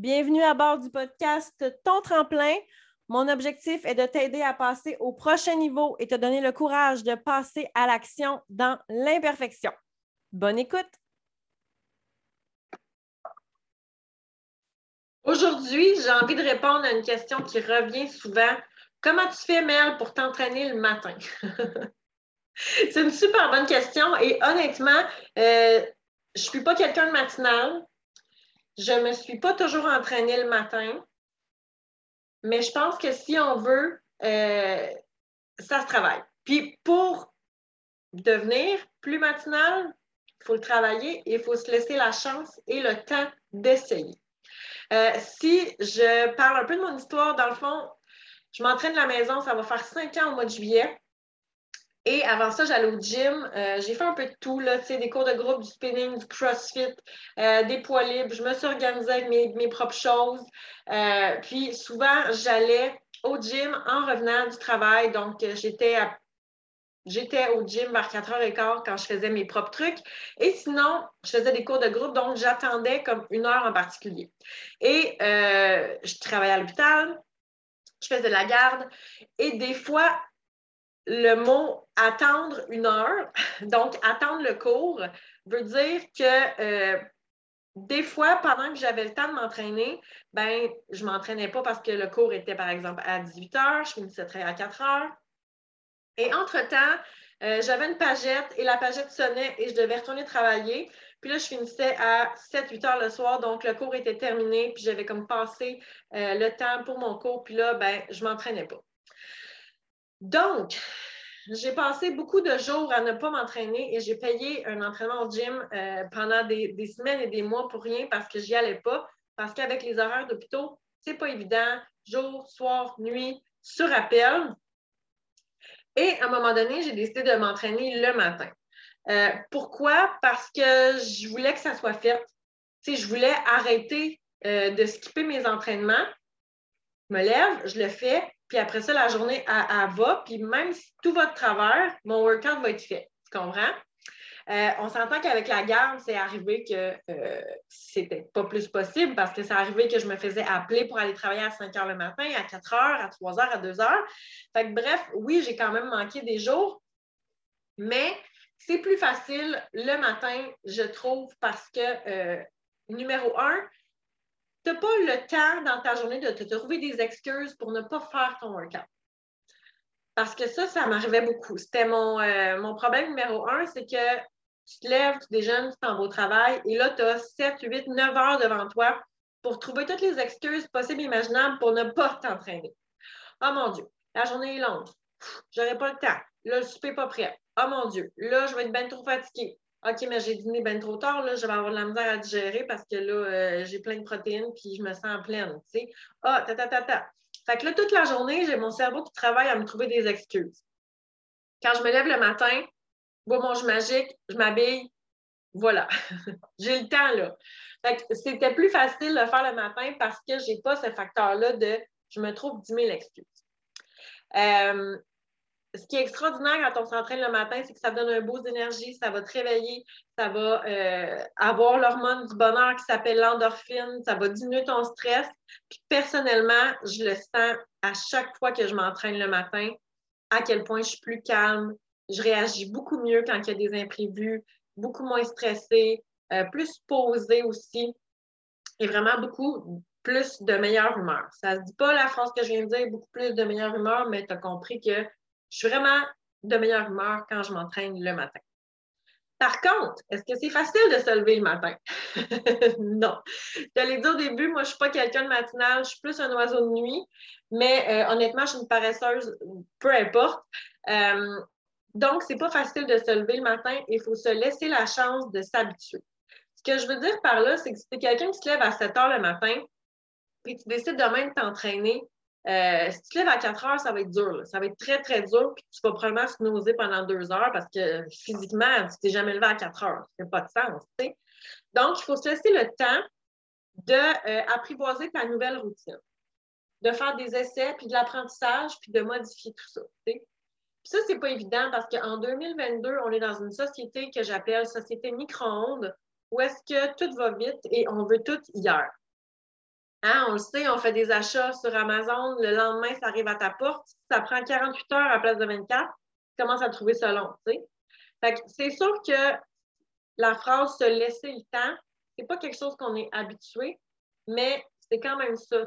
Bienvenue à bord du podcast Ton tremplin. Mon objectif est de t'aider à passer au prochain niveau et te donner le courage de passer à l'action dans l'imperfection. Bonne écoute. Aujourd'hui, j'ai envie de répondre à une question qui revient souvent. Comment tu fais, Mel, pour t'entraîner le matin? C'est une super bonne question et honnêtement, euh, je ne suis pas quelqu'un de matinal. Je ne me suis pas toujours entraînée le matin. Mais je pense que si on veut, euh, ça se travaille. Puis pour devenir plus matinal, il faut le travailler et il faut se laisser la chance et le temps d'essayer. Euh, si je parle un peu de mon histoire, dans le fond, je m'entraîne de la maison, ça va faire cinq ans au mois de juillet. Et avant ça, j'allais au gym. Euh, j'ai fait un peu de tout, là, des cours de groupe, du spinning, du crossfit, euh, des poids libres. Je me suis organisée avec mes, propres choses. Euh, puis souvent, j'allais au gym en revenant du travail. Donc, j'étais J'étais au gym vers 4h15 quand je faisais mes propres trucs. Et sinon, je faisais des cours de groupe, donc j'attendais comme une heure en particulier. Et je travaillais à l'hôpital, je faisais de la garde. Et des fois, le mot attendre une heure, donc attendre le cours, veut dire que euh, des fois, pendant que j'avais le temps de m'entraîner, ben, je ne m'entraînais pas parce que le cours était, par exemple, à 18 heures, je finissais très à 4 heures. Et entre-temps, euh, j'avais une pagette et la pagette sonnait et je devais retourner travailler. Puis là, je finissais à 7-8 heures le soir, donc le cours était terminé, puis j'avais comme passé euh, le temps pour mon cours, puis là, ben, je ne m'entraînais pas. Donc, j'ai passé beaucoup de jours à ne pas m'entraîner et j'ai payé un entraînement au gym euh, pendant des, semaines et des mois pour rien parce que j'y allais pas. Parce qu'avec les horaires d'hôpitaux, c'est pas évident. Jour, soir, nuit, sur appel. Et à un moment donné, j'ai décidé de m'entraîner le matin. Euh, pourquoi? Parce que je voulais que ça soit fait. je voulais arrêter euh, de skipper mes entraînements. Je me lève, je le fais, puis après ça, la journée, elle, va. Puis même si tout va de travers, mon workout va être fait. Tu comprends? Euh, on s'entend qu'avec la garde, c'est arrivé que euh, c'était pas plus possible parce que c'est arrivé que je me faisais appeler pour aller travailler à 5 heures le matin, à 4 heures, à 3 heures, à 2 heures. Fait que bref, oui, j'ai quand même manqué des jours, mais c'est plus facile le matin, je trouve, parce que euh, numéro un, n'as pas le temps dans ta journée de te trouver des excuses pour ne pas faire ton workout. Parce que ça, ça m'arrivait beaucoup. C'était mon, euh, mon problème numéro un, c'est que tu te lèves, tu déjeunes, tu t'en vas au travail et là, tu as 7, 8, 9 heures devant toi pour trouver toutes les excuses possibles et imaginables pour ne pas t'entraîner. Oh mon Dieu, la journée est longue. J'aurai pas le temps. Là, le souper pas prêt. Oh mon Dieu, là, je vais être bien trop fatiguée. OK, mais j'ai dîné bien trop tard, là, je vais avoir de la misère à digérer parce que là, euh, j'ai plein de protéines puis je me sens pleine, tu sais. Ah, ta, ta, ta, ta. Fait que là, toute la journée, j'ai mon cerveau qui travaille à me trouver des excuses. Quand je me lève le matin, bois mon jus magique, je m'habille, voilà. j'ai le temps, là. Fait que c'était plus facile de faire le matin parce que j'ai pas ce facteur-là de je me trouve 10 000 excuses. Euh, ce qui est extraordinaire quand on s'entraîne le matin, c'est que ça donne un beau d'énergie, ça va te réveiller, ça va euh, avoir l'hormone du bonheur qui s'appelle l'endorphine, ça va diminuer ton stress. Puis personnellement, je le sens à chaque fois que je m'entraîne le matin, à quel point je suis plus calme, je réagis beaucoup mieux quand il y a des imprévus, beaucoup moins stressée, euh, plus posée aussi, et vraiment beaucoup plus de meilleure humeur. Ça ne se dit pas la phrase que je viens de dire, beaucoup plus de meilleure humeur, mais tu as compris que je suis vraiment de meilleure humeur quand je m'entraîne le matin. Par contre, est-ce que c'est facile de se lever le matin? non. Je l'ai dit au début, moi, je ne suis pas quelqu'un de matinal, je suis plus un oiseau de nuit, mais euh, honnêtement, je suis une paresseuse, peu importe. Euh, donc, ce n'est pas facile de se lever le matin, il faut se laisser la chance de s'habituer. Ce que je veux dire par là, c'est que si tu es quelqu'un qui se lève à 7 heures le matin, puis tu décides demain de t'entraîner, euh, si tu te lèves à 4 heures, ça va être dur. Ça va être très, très dur. Puis tu vas probablement se nauser pendant deux heures parce que physiquement, tu t'es jamais levé à 4 heures. Ça fait pas de sens. Donc, il faut se laisser le temps d'apprivoiser euh, ta nouvelle routine, de faire des essais, puis de l'apprentissage, puis de modifier tout ça. Puis ça, pas évident parce qu'en 2022, on est dans une société que j'appelle société micro-ondes où est-ce que tout va vite et on veut tout hier. Hein, on le sait, on fait des achats sur Amazon, le lendemain, ça arrive à ta porte. Ça prend 48 heures à la place de 24. Tu commences à trouver ça long, c'est sûr que la phrase se laisser le temps, c'est pas quelque chose qu'on est habitué, mais c'est quand même ça.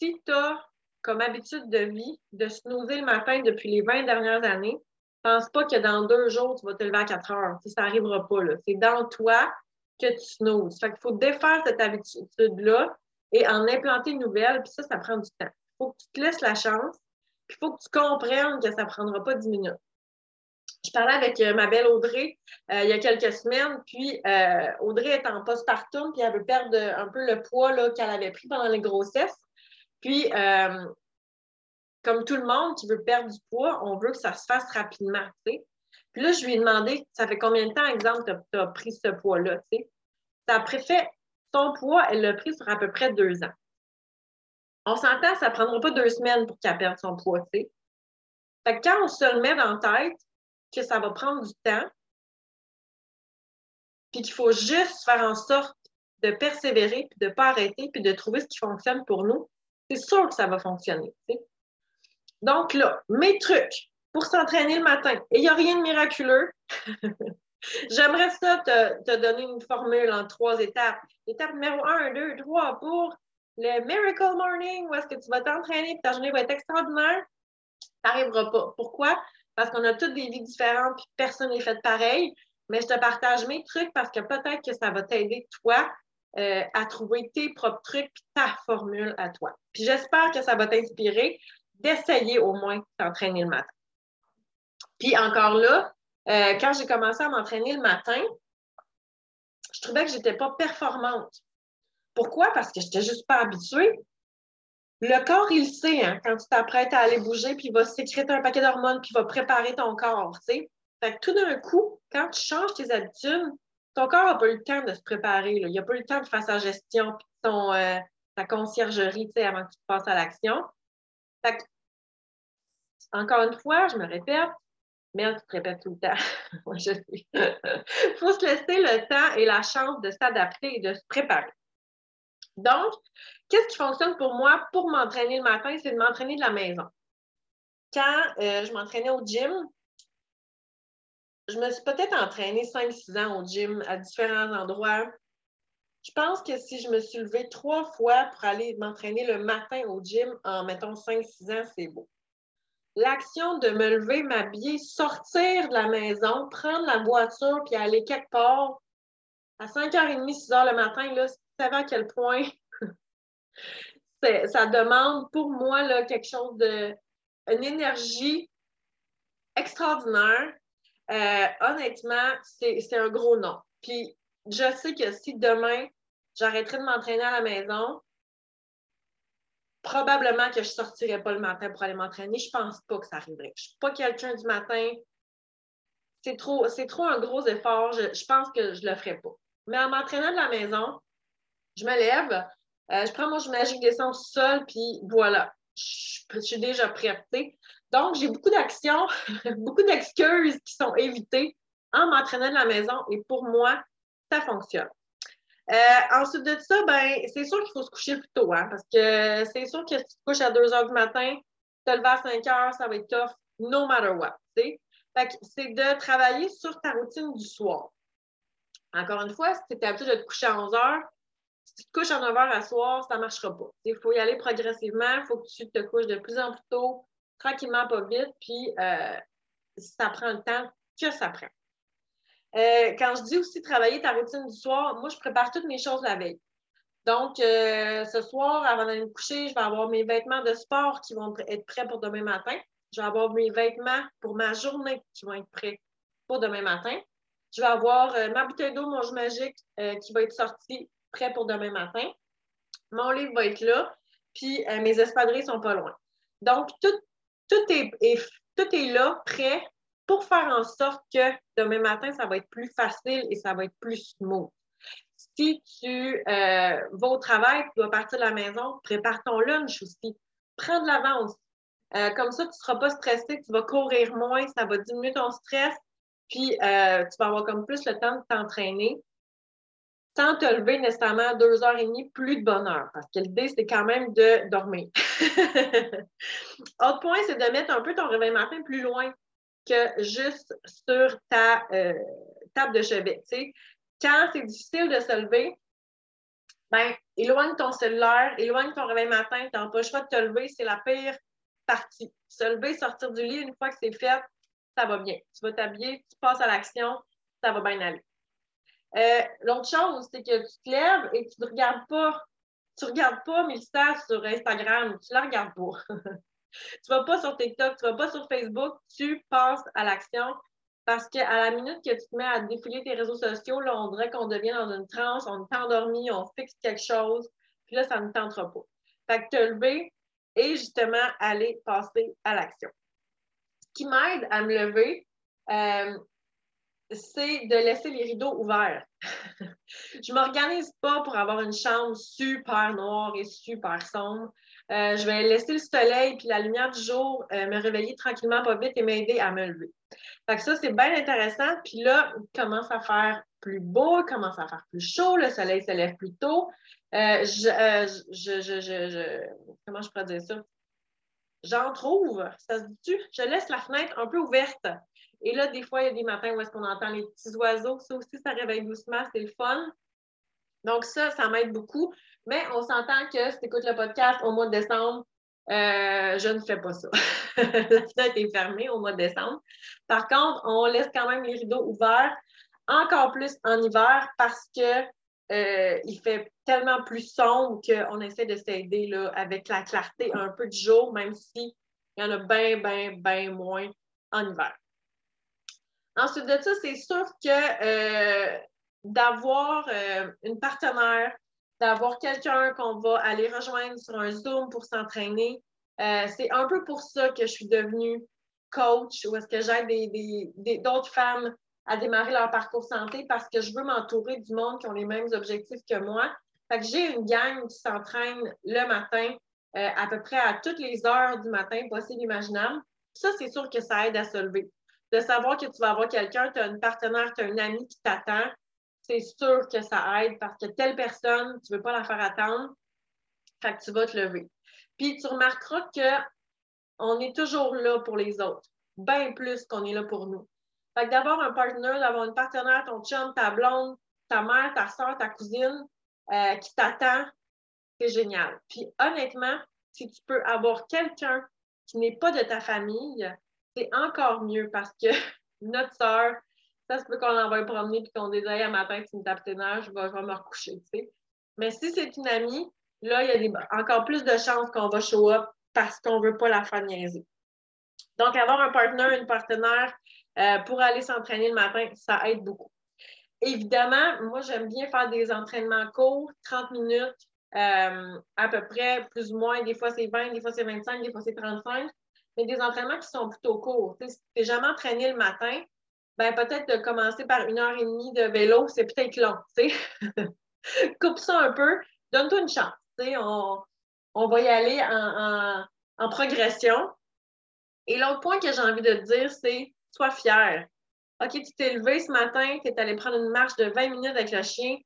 Si tu as comme habitude de vie de snoozer le matin depuis les 20 dernières années, pense pas que dans deux jours, tu vas te lever à 4 heures. ça n'arrivera pas. C'est dans toi que tu snoozes. Fait qu'il faut défaire cette habitude-là et en implanter une nouvelle, puis ça, ça prend du temps. Il faut que tu te laisses la chance, puis il faut que tu comprennes que ça ne prendra pas 10 minutes. Je parlais avec euh, ma belle Audrey euh, il y a quelques semaines, puis euh, Audrey est en postpartum, puis elle veut perdre un peu le poids qu'elle avait pris pendant les grossesses. Puis, comme tout le monde qui veut perdre du poids, on veut que ça se fasse rapidement. Puis là, je lui ai demandé, ça fait combien de temps, exemple, tu as, pris ce poids-là? Ça a fait son poids, elle l'a pris sur à peu près deux ans. On s'entend, ça ne prendra pas deux semaines pour qu'elle perde son poids. Fait que quand on se le met dans la tête que ça va prendre du temps, puis qu'il faut juste faire en sorte de persévérer, puis de ne pas arrêter, puis de trouver ce qui fonctionne pour nous, c'est sûr que ça va fonctionner. Donc là, mes trucs pour s'entraîner le matin, et il n'y a rien de miraculeux. J'aimerais ça te, donner une formule en trois étapes. Étape numéro un, deux, trois pour le Miracle Morning, où est-ce que tu vas t'entraîner et ta journée va être extraordinaire. Ça n'arrivera pas. Pourquoi? Parce qu'on a toutes des vies différentes et personne n'est fait pareil. Mais je te partage mes trucs parce que peut-être que ça va t'aider, toi, euh, à trouver tes propres trucs et ta formule à toi. Puis j'espère que ça va t'inspirer d'essayer au moins de t'entraîner le matin. Puis encore là, euh, quand j'ai commencé à m'entraîner le matin, je trouvais que je n'étais pas performante. Pourquoi? Parce que je n'étais juste pas habituée. Le corps, il sait, hein, quand tu t'apprêtes à aller bouger, puis il va sécréter un paquet d'hormones, puis il va préparer ton corps. Fait que tout d'un coup, quand tu changes tes habitudes, ton corps n'a pas eu le temps de se préparer. Il n'a pas eu le temps de faire sa gestion, puis euh, ta conciergerie avant que tu passes à l'action. Encore une fois, je me répète, mais tu te répètes tout le temps. Moi, je sais. Il faut se laisser le temps et la chance de s'adapter et de se préparer. Donc, qu'est-ce qui fonctionne pour moi pour m'entraîner le matin? C'est de m'entraîner de la maison. Quand euh, je m'entraînais au gym, je me suis peut-être entraînée 5-6 ans au gym à différents endroits. Je pense que si je me suis levée trois fois pour aller m'entraîner le matin au gym en, mettons, 5-6 ans, c'est beau l'action de me lever, m'habiller, sortir de la maison, prendre la voiture puis aller quelque part à 5h30, 6h le matin, là, tu savais à quel point ça demande pour moi là, quelque chose de. une énergie extraordinaire. Euh, honnêtement, c'est un gros nom. Puis je sais que si demain, j'arrêterais de m'entraîner à la maison, probablement que je ne sortirais pas le matin pour aller m'entraîner. Je ne pense pas que ça arriverait. Je ne suis pas quelqu'un du matin. C'est trop, trop un gros effort. Je, pense que je ne le ferais pas. Mais en m'entraînant de la maison, je me lève, euh, je prends mon magique descends tout seul, puis voilà, je, suis déjà prête. Donc, j'ai beaucoup d'actions, beaucoup d'excuses qui sont évitées en m'entraînant de la maison et pour moi, ça fonctionne. Euh, ensuite de ça, ben, c'est sûr qu'il faut se coucher plus tôt, hein, parce que c'est sûr que si tu te couches à 2 heures du matin, te lever à 5 heures, ça va être tough, no matter what. c'est de travailler sur ta routine du soir. Encore une fois, si tu es habitué de te coucher à 11 heures, si tu te couches à 9 heures à soir, ça ne marchera pas. Il faut y aller progressivement, il faut que tu te couches de plus en plus tôt, tranquillement, pas vite, puis euh, ça prend le temps que ça prend. Euh, quand je dis aussi travailler ta routine du soir, moi, je prépare toutes mes choses la veille. Donc, euh, ce soir, avant d'aller me coucher, je vais avoir mes vêtements de sport qui vont être prêts pour demain matin. Je vais avoir mes vêtements pour ma journée qui vont être prêts pour demain matin. Je vais avoir euh, ma bouteille d'eau, mon magique qui va être sorti prêt pour demain matin. Mon livre va être là, puis mes espadrilles sont pas loin. Donc, tout, tout, est, tout est là, prêt pour faire en sorte que demain matin, ça va être plus facile et ça va être plus smooth. Si tu euh, vas au travail, tu dois partir de la maison, prépare ton lunch aussi. Prends de l'avance. Euh, comme ça, tu ne seras pas stressé, tu vas courir moins, ça va diminuer ton stress, puis euh, tu vas avoir comme plus le temps de t'entraîner. sans te lever nécessairement à deux heures et demie, plus de bonheur, parce que l'idée, c'est quand même de dormir. Autre point, c'est de mettre un peu ton réveil matin plus loin juste sur ta euh, table de chevet. Quand c'est difficile de se lever, ben, éloigne ton cellulaire, éloigne ton réveil matin, tu pas le choix de te lever, c'est la pire partie. Se lever, sortir du lit, une fois que c'est fait, ça va bien. Tu vas t'habiller, tu passes à l'action, ça va bien aller. Euh, l'autre chose, c'est que tu te lèves et tu ne regardes pas. Tu ne regardes pas sur Instagram, tu ne la regardes pas. tu vas pas sur TikTok, tu vas pas sur Facebook, tu passes à l'action parce qu'à la minute que tu te mets à défiler tes réseaux sociaux, là, on dirait qu'on devient dans une transe, on est endormi, on fixe quelque chose, puis là, ça ne tentera pas. Fait que te lever et justement aller passer à l'action. Ce qui m'aide à me lever, euh, c'est de laisser les rideaux ouverts. je ne m'organise pas pour avoir une chambre super noire et super sombre. Euh, je vais laisser le soleil puis la lumière du jour euh, me réveiller tranquillement, pas vite et m'aider à me lever. Fait ça, c'est bien intéressant. Puis là, il commence à faire plus beau, il commence à faire plus chaud, le soleil se lève plus tôt. Euh, comment je pourrais dire ça? J'en trouve, ça se dit-tu? Je laisse la fenêtre un peu ouverte. Et là, des fois, il y a des matins où est-ce qu'on entend les petits oiseaux. Ça aussi, ça réveille doucement, c'est le fun. Donc, ça, ça m'aide beaucoup. Mais on s'entend que si tu écoutes le podcast au mois de décembre, euh, je ne fais pas ça. la fenêtre est fermée au mois de décembre. Par contre, on laisse quand même les rideaux ouverts, encore plus en hiver parce que euh, il fait tellement plus sombre qu'on essaie de s'aider avec la clarté un peu du jour, même s'il y en a bien, bien, bien moins en hiver. Ensuite de ça, c'est sûr que euh, d'avoir euh, une partenaire, d'avoir quelqu'un qu'on va aller rejoindre sur un Zoom pour s'entraîner, euh, c'est un peu pour ça que je suis devenue coach ou est-ce que j'aide d'autres femmes à démarrer leur parcours santé parce que je veux m'entourer du monde qui ont les mêmes objectifs que moi. Fait que j'ai une gang qui s'entraîne le matin, à peu près à toutes les heures du matin possible imaginable. Ça, c'est sûr que ça aide à se lever de savoir que tu vas avoir quelqu'un, tu as une partenaire, tu as un ami qui t'attend, c'est sûr que ça aide parce que telle personne, tu ne veux pas la faire attendre, que tu vas te lever. Puis tu remarqueras qu'on est toujours là pour les autres, bien plus qu'on est là pour nous. Fait que d'avoir un partenaire, d'avoir une partenaire, ton chum, ta blonde, ta mère, ta soeur, ta cousine euh, qui t'attend, c'est génial. Puis honnêtement, si tu peux avoir quelqu'un qui n'est pas de ta famille, c'est encore mieux parce que notre soeur, ça se peut qu'on l'envoie promener et qu'on dise hey, à matin, tu me tapes tes nerfs, je vais, me recoucher. Mais si c'est une amie, là, il y a encore plus de chances qu'on va show up parce qu'on ne veut pas la faire niaiser. Donc, avoir un partenaire, une partenaire euh, pour aller s'entraîner le matin, ça aide beaucoup. Évidemment, moi, j'aime bien faire des entraînements courts, 30 minutes, euh, à peu près, plus ou moins. Des fois, c'est 20, des fois, c'est 25, des fois, c'est 35 mais des entraînements qui sont plutôt courts. si tu n'es jamais entraîné le matin, ben peut-être de commencer par une heure et demie de vélo, c'est peut-être long. Coupe ça un peu, donne-toi une chance. On, on, va y aller en, progression. Et l'autre point que j'ai envie de te dire, c'est sois fier. OK, tu t'es levé ce matin, tu es allé prendre une marche de 20 minutes avec le chien.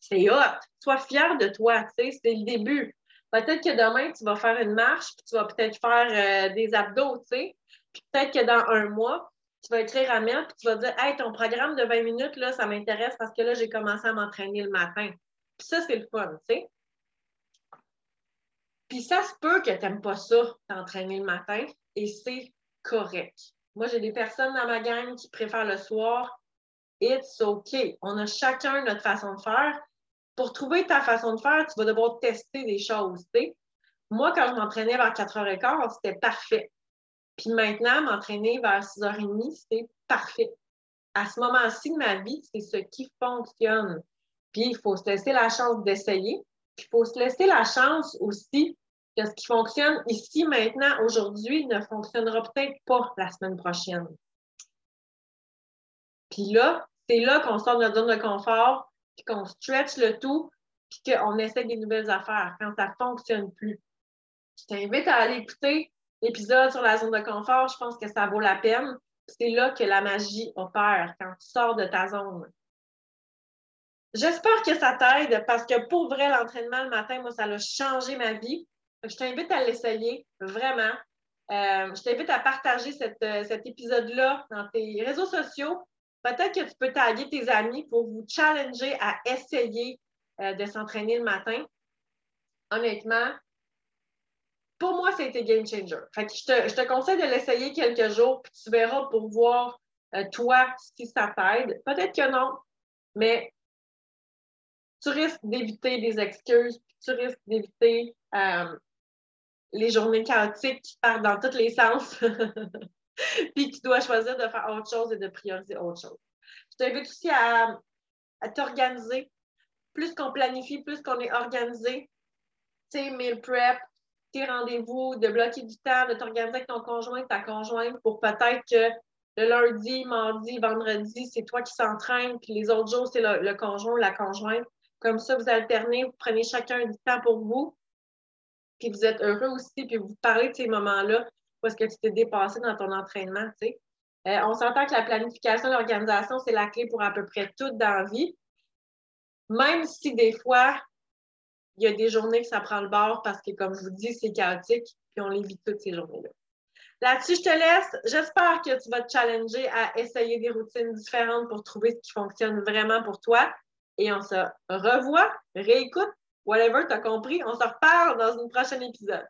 C'est hot. Sois fier de toi, c'est le début. Peut-être que demain, tu vas faire une marche, puis tu vas peut-être faire euh, des abdos, tu sais. Puis peut-être que dans un mois, tu vas écrire à Mel, puis tu vas dire Hey, ton programme de 20 minutes, là, ça m'intéresse parce que là, j'ai commencé à m'entraîner le matin. Puis ça, c'est le fun, tu sais. Puis ça se peut que tu n'aimes pas ça, t'entraîner le matin, et c'est correct. Moi, j'ai des personnes dans ma gang qui préfèrent le soir. It's OK. On a chacun notre façon de faire pour trouver ta façon de faire, tu vas devoir tester des choses. Moi, quand je m'entraînais vers 4h15, c'était parfait. Puis maintenant, m'entraîner vers 6h30, c'est parfait. À ce moment-ci de ma vie, c'est ce qui fonctionne. Puis il faut se laisser la chance d'essayer. Puis il faut se laisser la chance aussi que ce qui fonctionne ici, maintenant, aujourd'hui, ne fonctionnera peut-être pas la semaine prochaine. Puis là, c'est là qu'on sort de notre zone de confort, qu'on stretch le tout, puis qu'on essaie des nouvelles affaires quand ça ne fonctionne plus. Je t'invite à aller écouter l'épisode sur la zone de confort. Je pense que ça vaut la peine. C'est là que la magie opère, quand tu sors de ta zone. J'espère que ça t'aide parce que pour vrai, l'entraînement le matin, moi, ça a changé ma vie. Je t'invite à l'essayer, vraiment. Euh, je t'invite à partager euh, cet épisode-là dans tes réseaux sociaux. Peut-être que tu peux taguer tes amis pour vous challenger à essayer euh, de s'entraîner le matin. Honnêtement, pour moi, c'était game changer. je, te, conseille de l'essayer quelques jours, puis tu verras pour voir toi si ça t'aide. Peut-être que non, mais tu risques d'éviter des excuses, tu risques d'éviter euh, les journées chaotiques qui partent dans tous les sens, puis tu dois choisir de faire autre chose et de prioriser autre chose. Je t'invite aussi à, t'organiser. Plus qu'on planifie, plus qu'on est organisé, tes meal prep, tes rendez-vous, de bloquer du temps, de t'organiser avec ton conjoint, ta conjointe, pour peut-être que le lundi, mardi, vendredi, c'est toi qui s'entraîne, puis les autres jours, c'est le, conjoint la conjointe. Comme ça, vous alternez, vous prenez chacun du temps pour vous, puis vous êtes heureux aussi, puis vous parlez de ces moments-là parce que tu t'es dépassé dans ton entraînement. Tu sais. Euh, on s'entend que la planification, l'organisation, c'est la clé pour à peu près tout dans la vie. Même si des fois, il y a des journées que ça prend le bord parce que, comme je vous dis, c'est chaotique, puis on l'évite toutes ces journées-là. Là-dessus, je te laisse. J'espère que tu vas te challenger à essayer des routines différentes pour trouver ce qui fonctionne vraiment pour toi et on se revoit, réécoute, whatever, t'as compris. On se reparle dans une prochaine épisode.